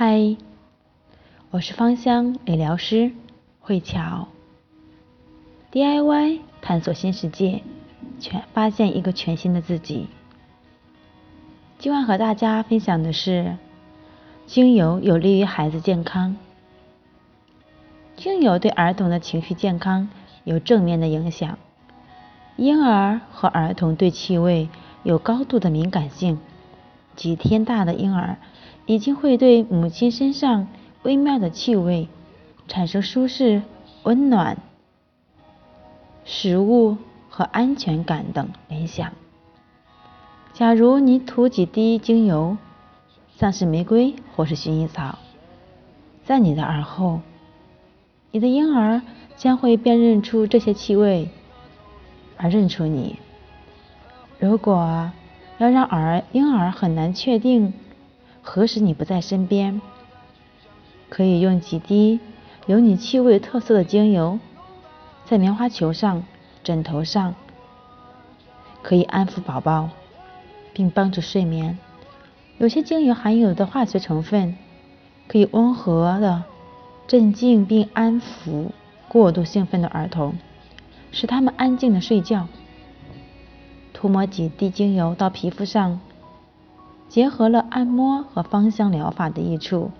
嗨，我是芳香理疗师慧乔。DIY 探索新世界，全发现一个全新的自己。今晚和大家分享的是，精油有利于孩子健康。精油对儿童的情绪健康有正面的影响。婴儿和儿童对气味有高度的敏感性，几天大的婴儿。已经会对母亲身上微妙的气味产生舒适、温暖、食物和安全感等联想。假如你涂几滴精油，像是玫瑰或是薰衣草，在你的耳后，你的婴儿将会辨认出这些气味，而认出你。如果要让儿婴儿很难确定。何时你不在身边，可以用几滴有你气味特色的精油，在棉花球上、枕头上，可以安抚宝宝，并帮助睡眠。有些精油含有的化学成分，可以温和的镇静并安抚过度兴奋的儿童，使他们安静的睡觉。涂抹几滴精油到皮肤上。结合了按摩和芳香疗法的益处。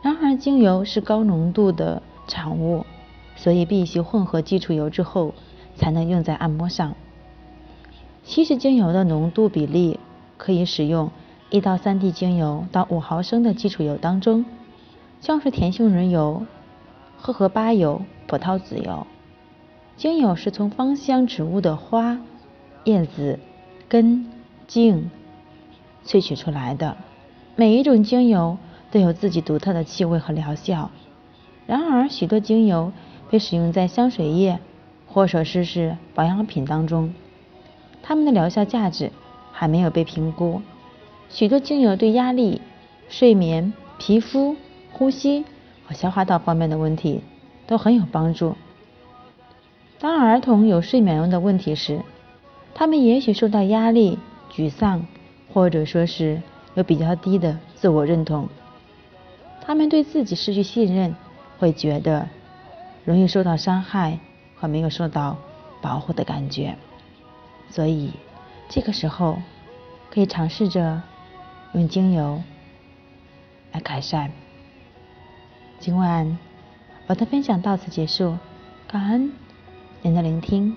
然而，精油是高浓度的产物，所以必须混合基础油之后才能用在按摩上。稀释精油的浓度比例可以使用一到三滴精油到五毫升的基础油当中，像是甜杏仁油、荷荷巴油、葡萄籽油。精油是从芳香植物的花、叶子、根、茎。萃取出来的每一种精油都有自己独特的气味和疗效。然而，许多精油被使用在香水液或者是是保养品当中，它们的疗效价值还没有被评估。许多精油对压力、睡眠、皮肤、呼吸和消化道方面的问题都很有帮助。当儿童有睡眠的问题时，他们也许受到压力、沮丧。或者说是有比较低的自我认同，他们对自己失去信任，会觉得容易受到伤害和没有受到保护的感觉，所以这个时候可以尝试着用精油来改善。今晚我的分享到此结束，感恩您的聆听，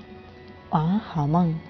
晚安好梦。